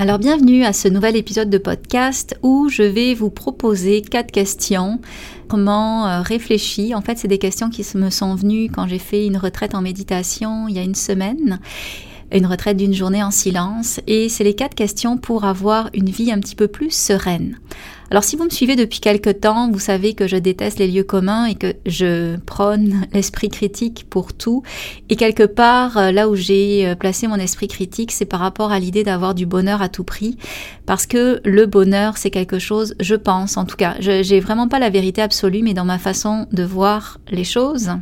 Alors bienvenue à ce nouvel épisode de podcast où je vais vous proposer quatre questions comment euh, réfléchir. En fait, c'est des questions qui me sont venues quand j'ai fait une retraite en méditation il y a une semaine une retraite d'une journée en silence et c'est les quatre questions pour avoir une vie un petit peu plus sereine. Alors si vous me suivez depuis quelque temps, vous savez que je déteste les lieux communs et que je prône l'esprit critique pour tout. Et quelque part, euh, là où j'ai euh, placé mon esprit critique, c'est par rapport à l'idée d'avoir du bonheur à tout prix. Parce que le bonheur, c'est quelque chose, je pense, en tout cas, j'ai vraiment pas la vérité absolue, mais dans ma façon de voir les choses,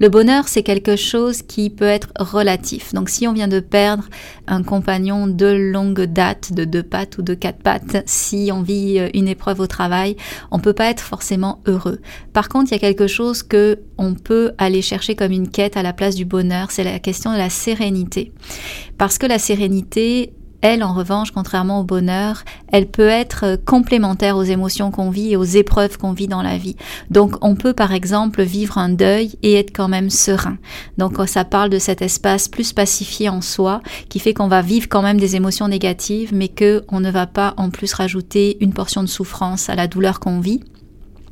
le bonheur, c'est quelque chose qui peut être relatif. Donc si on vient de perdre un compagnon de longue date, de deux pattes ou de quatre pattes, si on vit euh, une épreuve au travail, on peut pas être forcément heureux. Par contre, il y a quelque chose que on peut aller chercher comme une quête à la place du bonheur, c'est la question de la sérénité. Parce que la sérénité, elle, en revanche, contrairement au bonheur, elle peut être euh, complémentaire aux émotions qu'on vit et aux épreuves qu'on vit dans la vie. Donc, on peut, par exemple, vivre un deuil et être quand même serein. Donc, ça parle de cet espace plus pacifié en soi, qui fait qu'on va vivre quand même des émotions négatives, mais que on ne va pas en plus rajouter une portion de souffrance à la douleur qu'on vit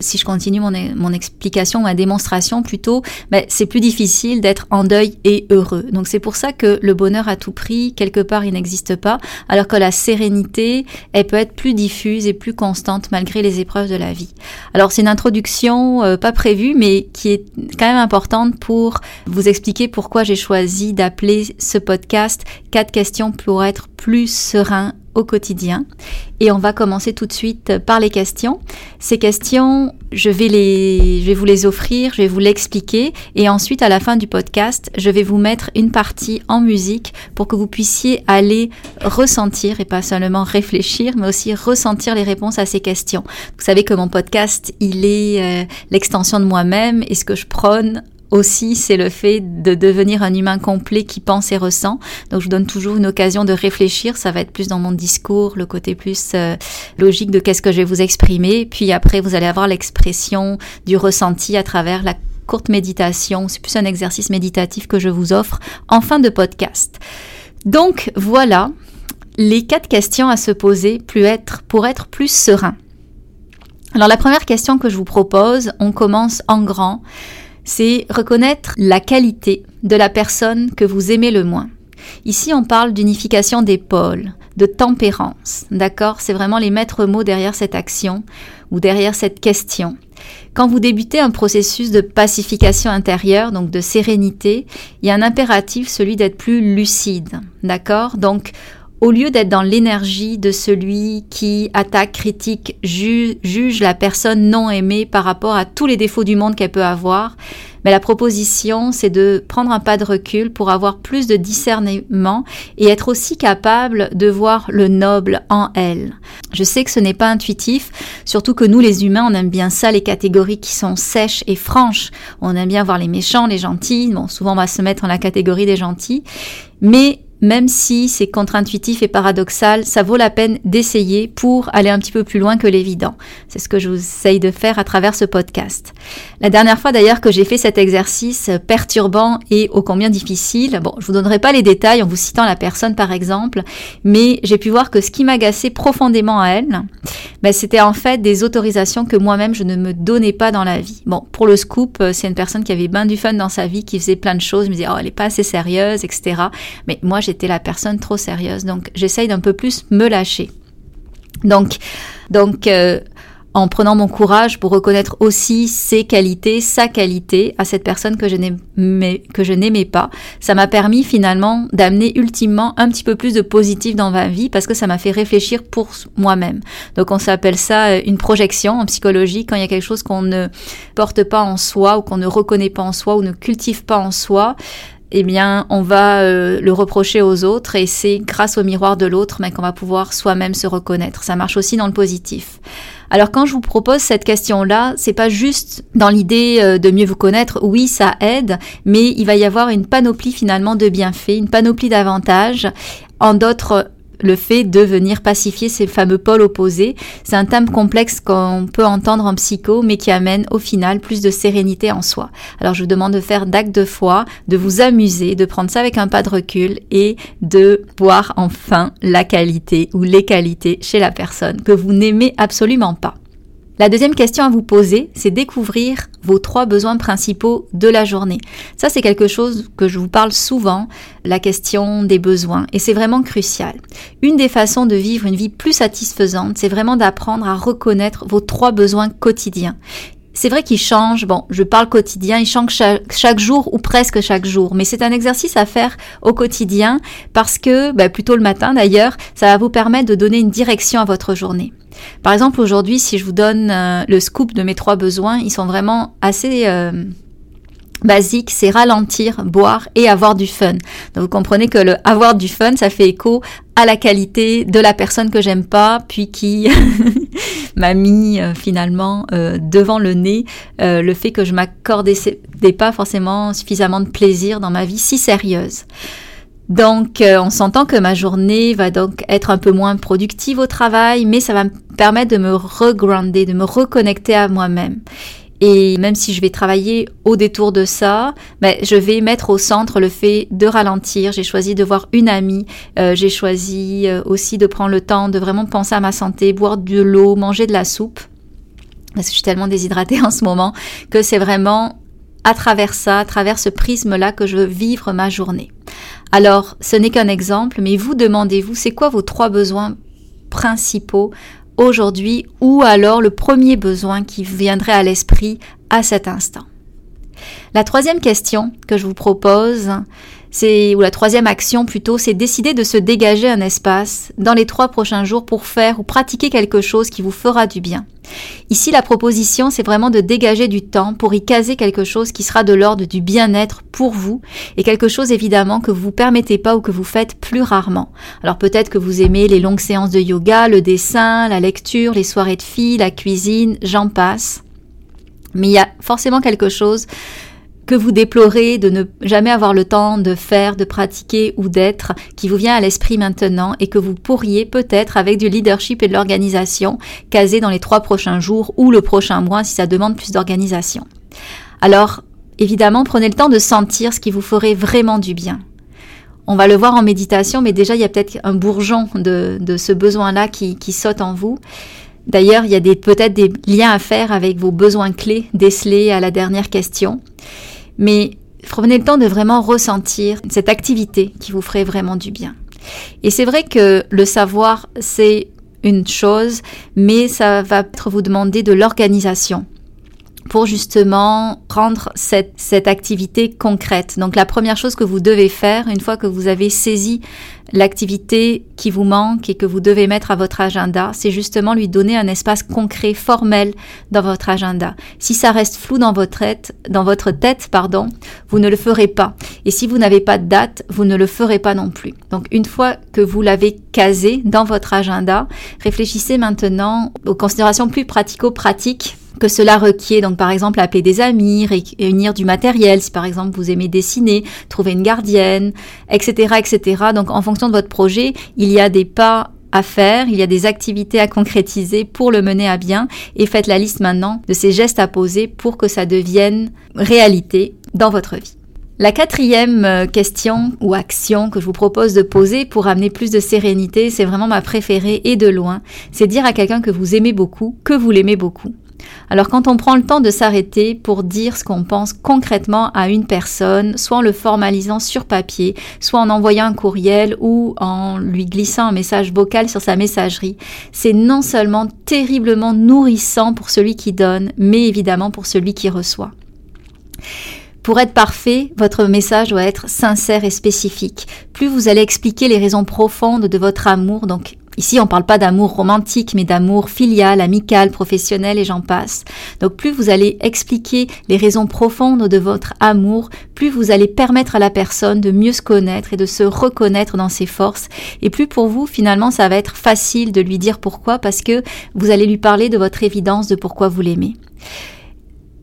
si je continue mon, mon explication, ma démonstration plutôt, ben, c'est plus difficile d'être en deuil et heureux. Donc c'est pour ça que le bonheur à tout prix, quelque part, il n'existe pas, alors que la sérénité, elle peut être plus diffuse et plus constante malgré les épreuves de la vie. Alors c'est une introduction euh, pas prévue, mais qui est quand même importante pour vous expliquer pourquoi j'ai choisi d'appeler ce podcast quatre questions pour être plus serein au quotidien. Et on va commencer tout de suite par les questions. Ces questions, je vais, les, je vais vous les offrir, je vais vous l'expliquer. Et ensuite, à la fin du podcast, je vais vous mettre une partie en musique pour que vous puissiez aller ressentir et pas seulement réfléchir, mais aussi ressentir les réponses à ces questions. Vous savez que mon podcast, il est euh, l'extension de moi-même et ce que je prône aussi, c'est le fait de devenir un humain complet qui pense et ressent. Donc, je vous donne toujours une occasion de réfléchir. Ça va être plus dans mon discours, le côté plus euh, logique de qu'est-ce que je vais vous exprimer. Puis après, vous allez avoir l'expression du ressenti à travers la courte méditation. C'est plus un exercice méditatif que je vous offre en fin de podcast. Donc, voilà les quatre questions à se poser pour être plus serein. Alors, la première question que je vous propose, on commence en grand c'est reconnaître la qualité de la personne que vous aimez le moins. Ici, on parle d'unification des pôles, de tempérance, d'accord? C'est vraiment les maîtres mots derrière cette action ou derrière cette question. Quand vous débutez un processus de pacification intérieure, donc de sérénité, il y a un impératif, celui d'être plus lucide, d'accord? Donc, au lieu d'être dans l'énergie de celui qui attaque, critique, juge la personne non aimée par rapport à tous les défauts du monde qu'elle peut avoir, mais la proposition, c'est de prendre un pas de recul pour avoir plus de discernement et être aussi capable de voir le noble en elle. Je sais que ce n'est pas intuitif, surtout que nous les humains, on aime bien ça, les catégories qui sont sèches et franches. On aime bien voir les méchants, les gentils. Bon, souvent on va se mettre dans la catégorie des gentils. Mais même si c'est contre-intuitif et paradoxal, ça vaut la peine d'essayer pour aller un petit peu plus loin que l'évident. C'est ce que je vous essaye de faire à travers ce podcast. La dernière fois d'ailleurs que j'ai fait cet exercice perturbant et ô combien difficile, bon, je vous donnerai pas les détails en vous citant la personne par exemple, mais j'ai pu voir que ce qui m'agaçait profondément à elle, ben, c'était en fait des autorisations que moi-même je ne me donnais pas dans la vie. Bon, pour le scoop, euh, c'est une personne qui avait bien du fun dans sa vie, qui faisait plein de choses, me disais, oh, elle est pas assez sérieuse, etc. Mais moi, j'étais la personne trop sérieuse, donc j'essaye d'un peu plus me lâcher. Donc, donc, euh, en prenant mon courage pour reconnaître aussi ses qualités, sa qualité à cette personne que je n'aimais, que je n'aimais pas. Ça m'a permis finalement d'amener ultimement un petit peu plus de positif dans ma vie parce que ça m'a fait réfléchir pour moi-même. Donc on s'appelle ça euh, une projection en psychologie quand il y a quelque chose qu'on ne porte pas en soi ou qu'on ne reconnaît pas en soi ou ne cultive pas en soi eh bien, on va euh, le reprocher aux autres et c'est grâce au miroir de l'autre mais qu'on va pouvoir soi-même se reconnaître. Ça marche aussi dans le positif. Alors quand je vous propose cette question-là, c'est pas juste dans l'idée euh, de mieux vous connaître. Oui, ça aide, mais il va y avoir une panoplie finalement de bienfaits, une panoplie d'avantages en d'autres le fait de venir pacifier ces fameux pôles opposés. C'est un thème complexe qu'on peut entendre en psycho, mais qui amène au final plus de sérénité en soi. Alors je vous demande de faire d'actes de foi, de vous amuser, de prendre ça avec un pas de recul et de voir enfin la qualité ou les qualités chez la personne que vous n'aimez absolument pas. La deuxième question à vous poser, c'est découvrir vos trois besoins principaux de la journée. Ça, c'est quelque chose que je vous parle souvent, la question des besoins, et c'est vraiment crucial. Une des façons de vivre une vie plus satisfaisante, c'est vraiment d'apprendre à reconnaître vos trois besoins quotidiens c'est vrai qu'il change. Bon, je parle quotidien, il change chaque, jour ou presque chaque jour, mais c'est un exercice à faire au quotidien parce que, bah, plutôt le matin d'ailleurs, ça va vous permettre de donner une direction à votre journée. Par exemple, aujourd'hui, si je vous donne euh, le scoop de mes trois besoins, ils sont vraiment assez euh, basiques. C'est ralentir, boire et avoir du fun. Donc vous comprenez que le avoir du fun, ça fait écho à la qualité de la personne que j'aime pas, puis qui m'a mis euh, finalement devant le nez le fait que je m'accordais pas forcément suffisamment de plaisir dans ma vie si sérieuse. Donc, euh, on s'entend que ma journée va donc être un peu moins productive au travail, mais ça va me permettre de me regrander, de me reconnecter à moi-même. Et même si je vais travailler au détour de ça, ben, je vais mettre au centre le fait de ralentir. J'ai choisi de voir une amie. Euh, j'ai choisi euh, aussi de prendre le temps de vraiment penser à ma santé, boire de l'eau, manger de la soupe. Parce que je suis tellement déshydratée en ce moment que c'est vraiment à travers ça, à travers ce prisme-là que je veux vivre ma journée. Alors, ce n'est qu'un exemple, mais vous demandez-vous, c'est quoi vos trois besoins principaux aujourd'hui ou alors le premier besoin qui viendrait à l'esprit à cet instant. La troisième question que je vous propose, c'est ou la troisième action plutôt, c'est décider de se dégager un espace dans les trois prochains jours pour faire ou pratiquer quelque chose qui vous fera du bien. Ici, la proposition, c'est vraiment de dégager du temps pour y caser quelque chose qui sera de l'ordre du bien-être pour vous et quelque chose évidemment que vous vous permettez pas ou que vous faites plus rarement. Alors peut-être que vous aimez les longues séances de yoga, le dessin, la lecture, les soirées de filles, la cuisine, j'en passe. Mais il y a forcément quelque chose que vous déplorez de ne jamais avoir le temps de faire, de pratiquer ou d'être, qui vous vient à l'esprit maintenant et que vous pourriez peut-être avec du leadership et de l'organisation caser dans les trois prochains jours ou le prochain mois si ça demande plus d'organisation. Alors, évidemment, prenez le temps de sentir ce qui vous ferait vraiment du bien. On va le voir en méditation, mais déjà, il y a peut-être un bourgeon de, ce besoin-là qui, qui saute en vous. D'ailleurs, il y a peut-être des liens à faire avec vos besoins clés décelés à la dernière question. Mais prenez le temps de vraiment ressentir cette activité qui vous ferait vraiment du bien. Et c'est vrai que le savoir, c'est une chose, mais ça va peut-être vous demander de l'organisation pour justement rendre cette, cette activité concrète. Donc la première chose que vous devez faire, une fois que vous avez saisi l'activité qui vous manque et que vous devez mettre à votre agenda, c'est justement lui donner un espace concret, formel dans votre agenda. Si ça reste flou dans votre tête, dans votre tête, pardon, vous ne le ferez pas. Et si vous n'avez pas de date, vous ne le ferez pas non plus. Donc une fois que vous l'avez casé dans votre agenda, réfléchissez maintenant aux considérations plus pratico-pratiques que cela requiert. Donc par exemple appeler des amis, réunir du matériel, si par exemple vous aimez dessiner, trouver une gardienne, etc., etc. Donc en fonction de votre projet, il y a des pas à faire, il y a des activités à concrétiser pour le mener à bien et faites la liste maintenant de ces gestes à poser pour que ça devienne réalité dans votre vie. La quatrième euh, question ou action que je vous propose de poser pour amener plus de sérénité, c'est vraiment ma préférée et de loin, c'est dire à quelqu'un que vous aimez beaucoup, que vous l'aimez beaucoup. Alors quand on prend le temps de s'arrêter pour dire ce qu'on pense concrètement à une personne, soit en le formalisant sur papier, soit en envoyant un courriel ou en lui glissant un message vocal sur sa messagerie, c'est non seulement terriblement nourrissant pour celui qui donne, mais évidemment pour celui qui reçoit. Pour être parfait, votre message doit être sincère et spécifique. Plus vous allez expliquer les raisons profondes de votre amour, donc Ici, on ne parle pas d'amour romantique, mais d'amour filial, amical, professionnel et j'en passe. Donc plus vous allez expliquer les raisons profondes de votre amour, plus vous allez permettre à la personne de mieux se connaître et de se reconnaître dans ses forces. Et plus pour vous, finalement, ça va être facile de lui dire pourquoi, parce que vous allez lui parler de votre évidence de pourquoi vous l'aimez.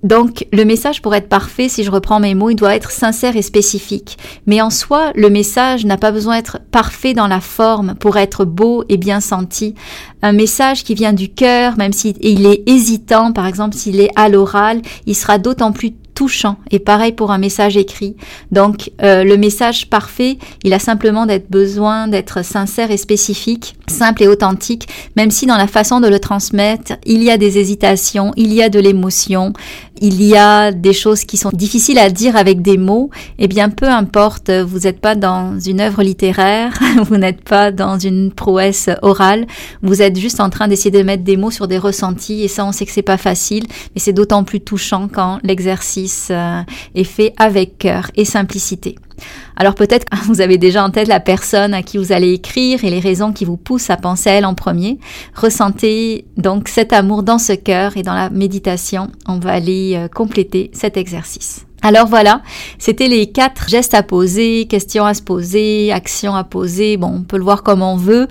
Donc, le message pour être parfait, si je reprends mes mots, il doit être sincère et spécifique. Mais en soi, le message n'a pas besoin d'être parfait dans la forme pour être beau et bien senti. Un message qui vient du cœur, même s'il est hésitant, par exemple s'il est à l'oral, il sera d'autant plus touchant. Et pareil pour un message écrit. Donc euh, le message parfait, il a simplement d'être besoin d'être sincère et spécifique, simple et authentique, même si dans la façon de le transmettre, il y a des hésitations, il y a de l'émotion, il y a des choses qui sont difficiles à dire avec des mots. Eh bien, peu importe, vous n'êtes pas dans une œuvre littéraire, vous n'êtes pas dans une prouesse orale, vous êtes juste en train d'essayer de mettre des mots sur des ressentis et ça, on sait que c'est pas facile, mais c'est d'autant plus touchant quand l'exercice euh, est fait avec cœur et simplicité. Alors peut-être que vous avez déjà en tête la personne à qui vous allez écrire et les raisons qui vous poussent à penser à elle en premier. Ressentez donc cet amour dans ce cœur et dans la méditation, on va aller euh, compléter cet exercice. Alors voilà, c'était les quatre gestes à poser, questions à se poser, actions à poser. Bon, on peut le voir comme on veut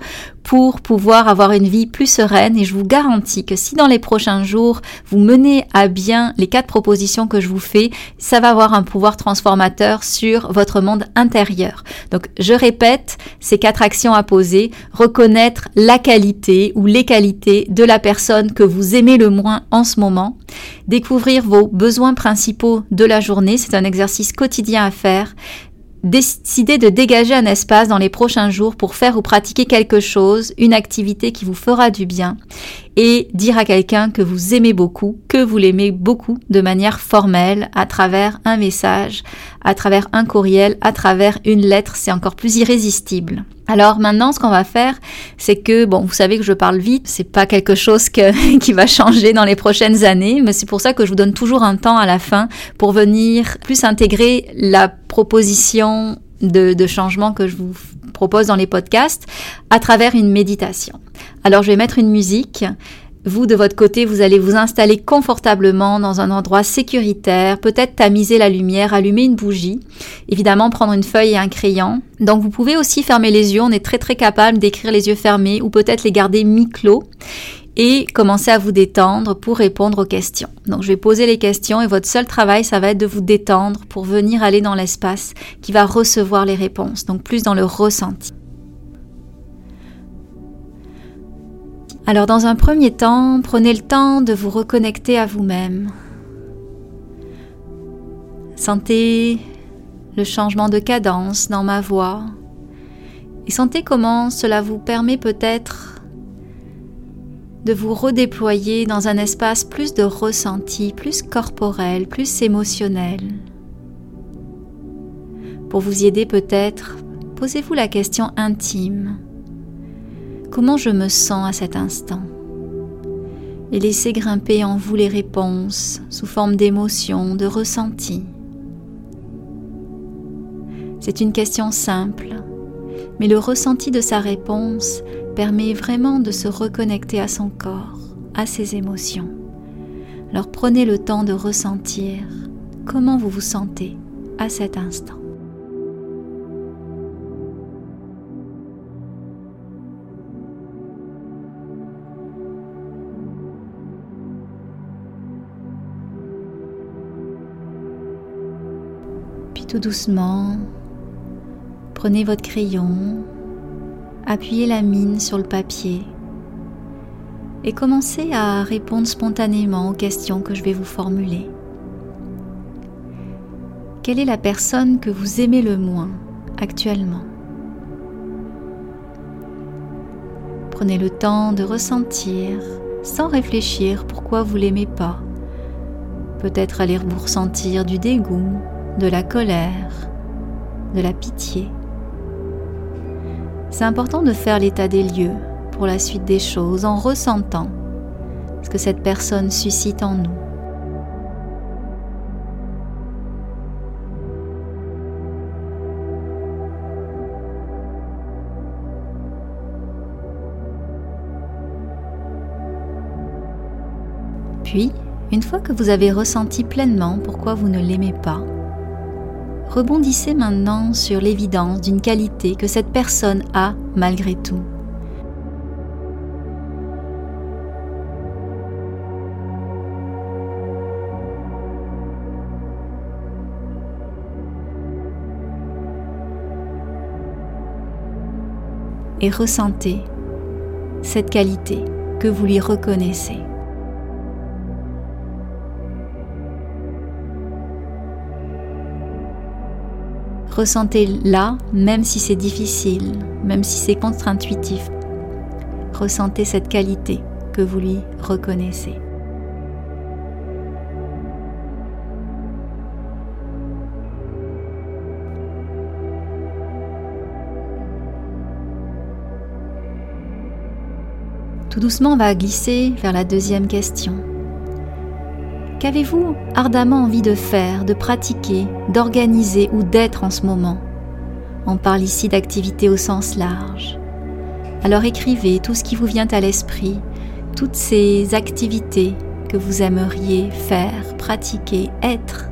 pour pouvoir avoir une vie plus sereine. Et je vous garantis que si dans les prochains jours vous menez à bien les quatre propositions que je vous fais, ça va avoir un pouvoir transformateur sur votre monde intérieur. Donc je répète ces quatre actions à poser, reconnaître la qualité ou les qualités de la personne que vous aimez le moins en ce moment, découvrir vos besoins principaux de la journée, c'est un exercice quotidien à faire, Décidez de dégager un espace dans les prochains jours pour faire ou pratiquer quelque chose, une activité qui vous fera du bien et dire à quelqu'un que vous aimez beaucoup, que vous l'aimez beaucoup de manière formelle à travers un message, à travers un courriel, à travers une lettre, c'est encore plus irrésistible. Alors maintenant, ce qu'on va faire, c'est que, bon, vous savez que je parle vite, c'est pas quelque chose que, qui va changer dans les prochaines années, mais c'est pour ça que je vous donne toujours un temps à la fin pour venir plus intégrer la proposition de, de changement que je vous propose dans les podcasts à travers une méditation. Alors je vais mettre une musique vous, de votre côté, vous allez vous installer confortablement dans un endroit sécuritaire, peut-être tamiser la lumière, allumer une bougie, évidemment prendre une feuille et un crayon. Donc vous pouvez aussi fermer les yeux, on est très très capable d'écrire les yeux fermés ou peut-être les garder mi-clos et commencer à vous détendre pour répondre aux questions. Donc je vais poser les questions et votre seul travail, ça va être de vous détendre pour venir aller dans l'espace qui va recevoir les réponses, donc plus dans le ressenti. Alors dans un premier temps, prenez le temps de vous reconnecter à vous-même. Sentez le changement de cadence dans ma voix et sentez comment cela vous permet peut-être de vous redéployer dans un espace plus de ressenti, plus corporel, plus émotionnel. Pour vous y aider peut-être, posez-vous la question intime. Comment je me sens à cet instant Et laissez grimper en vous les réponses sous forme d'émotions, de ressentis. C'est une question simple, mais le ressenti de sa réponse permet vraiment de se reconnecter à son corps, à ses émotions. Alors prenez le temps de ressentir comment vous vous sentez à cet instant. Tout doucement, prenez votre crayon, appuyez la mine sur le papier et commencez à répondre spontanément aux questions que je vais vous formuler. Quelle est la personne que vous aimez le moins actuellement? Prenez le temps de ressentir sans réfléchir pourquoi vous l'aimez pas. Peut-être allez vous ressentir du dégoût, de la colère, de la pitié. C'est important de faire l'état des lieux pour la suite des choses en ressentant ce que cette personne suscite en nous. Puis, une fois que vous avez ressenti pleinement pourquoi vous ne l'aimez pas, rebondissez maintenant sur l'évidence d'une qualité que cette personne a malgré tout. Et ressentez cette qualité que vous lui reconnaissez. Ressentez-la même si c'est difficile, même si c'est contre-intuitif. Ressentez cette qualité que vous lui reconnaissez. Tout doucement, on va glisser vers la deuxième question. Qu'avez-vous ardemment envie de faire, de pratiquer, d'organiser ou d'être en ce moment? On parle ici d'activités au sens large. Alors écrivez tout ce qui vous vient à l'esprit, toutes ces activités que vous aimeriez faire, pratiquer, être.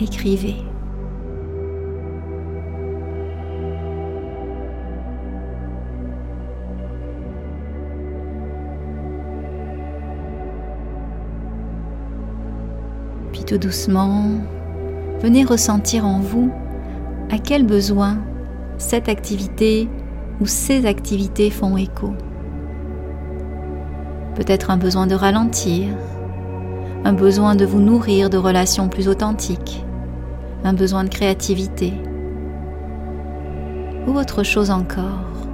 Écrivez. Tout doucement, venez ressentir en vous à quel besoin cette activité ou ces activités font écho. Peut-être un besoin de ralentir, un besoin de vous nourrir de relations plus authentiques, un besoin de créativité ou autre chose encore.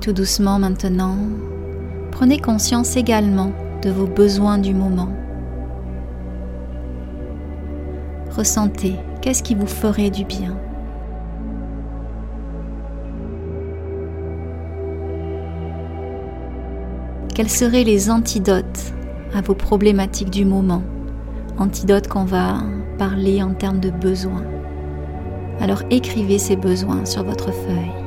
Tout doucement maintenant, prenez conscience également de vos besoins du moment. Ressentez qu'est-ce qui vous ferait du bien? Quels seraient les antidotes à vos problématiques du moment? Antidotes qu'on va parler en termes de besoins. Alors écrivez ces besoins sur votre feuille.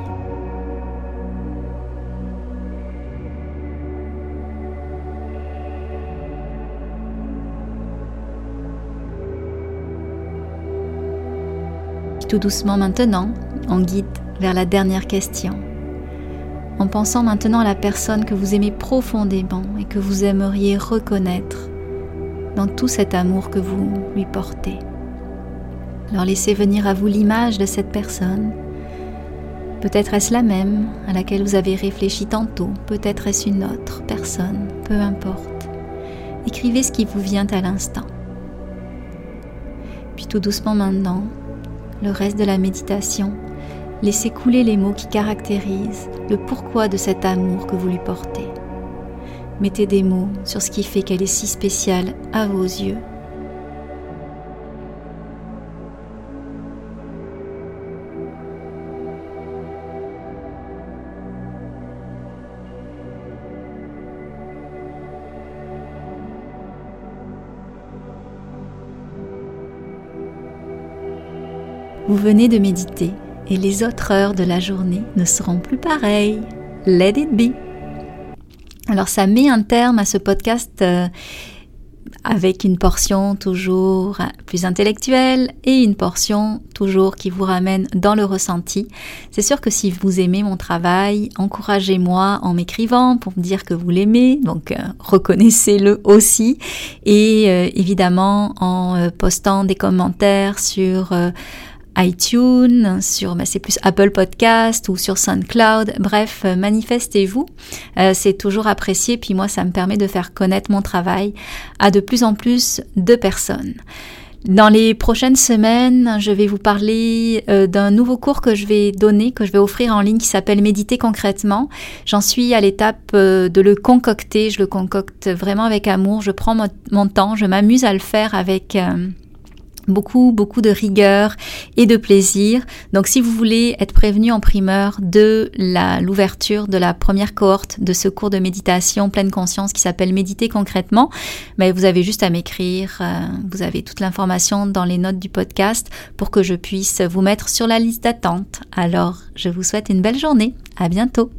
Tout doucement maintenant, on guide vers la dernière question. En pensant maintenant à la personne que vous aimez profondément et que vous aimeriez reconnaître dans tout cet amour que vous lui portez. Alors laissez venir à vous l'image de cette personne. Peut-être est-ce la même à laquelle vous avez réfléchi tantôt, peut-être est-ce une autre personne, peu importe. Écrivez ce qui vous vient à l'instant. Puis tout doucement maintenant, le reste de la méditation, laissez couler les mots qui caractérisent le pourquoi de cet amour que vous lui portez. Mettez des mots sur ce qui fait qu'elle est si spéciale à vos yeux venez de méditer et les autres heures de la journée ne seront plus pareilles. Let it be. Alors ça met un terme à ce podcast euh, avec une portion toujours plus intellectuelle et une portion toujours qui vous ramène dans le ressenti. C'est sûr que si vous aimez mon travail, encouragez-moi en m'écrivant pour me dire que vous l'aimez, donc euh, reconnaissez-le aussi et euh, évidemment en postant des commentaires sur iTunes, sur bah, c'est plus Apple Podcast ou sur SoundCloud. Bref, euh, manifestez-vous. Euh, c'est toujours apprécié. Puis moi, ça me permet de faire connaître mon travail à de plus en plus de personnes. Dans les prochaines semaines, je vais vous parler euh, d'un nouveau cours que je vais donner, que je vais offrir en ligne qui s'appelle Méditer concrètement. J'en suis à l'étape de le concocter. Je le concocte vraiment avec amour. Je prends mon, temps. Je m'amuse à le faire avec beaucoup, beaucoup de rigueur et de plaisir. Donc si vous voulez être prévenu en primeur de l'ouverture de la première cohorte de ce cours de méditation pleine conscience qui s'appelle Méditer concrètement, mais ben, vous avez juste à m'écrire. Euh, vous avez toute l'information dans les notes du podcast pour que je puisse vous mettre sur la liste d'attente. Alors, je vous souhaite une belle journée. À bientôt.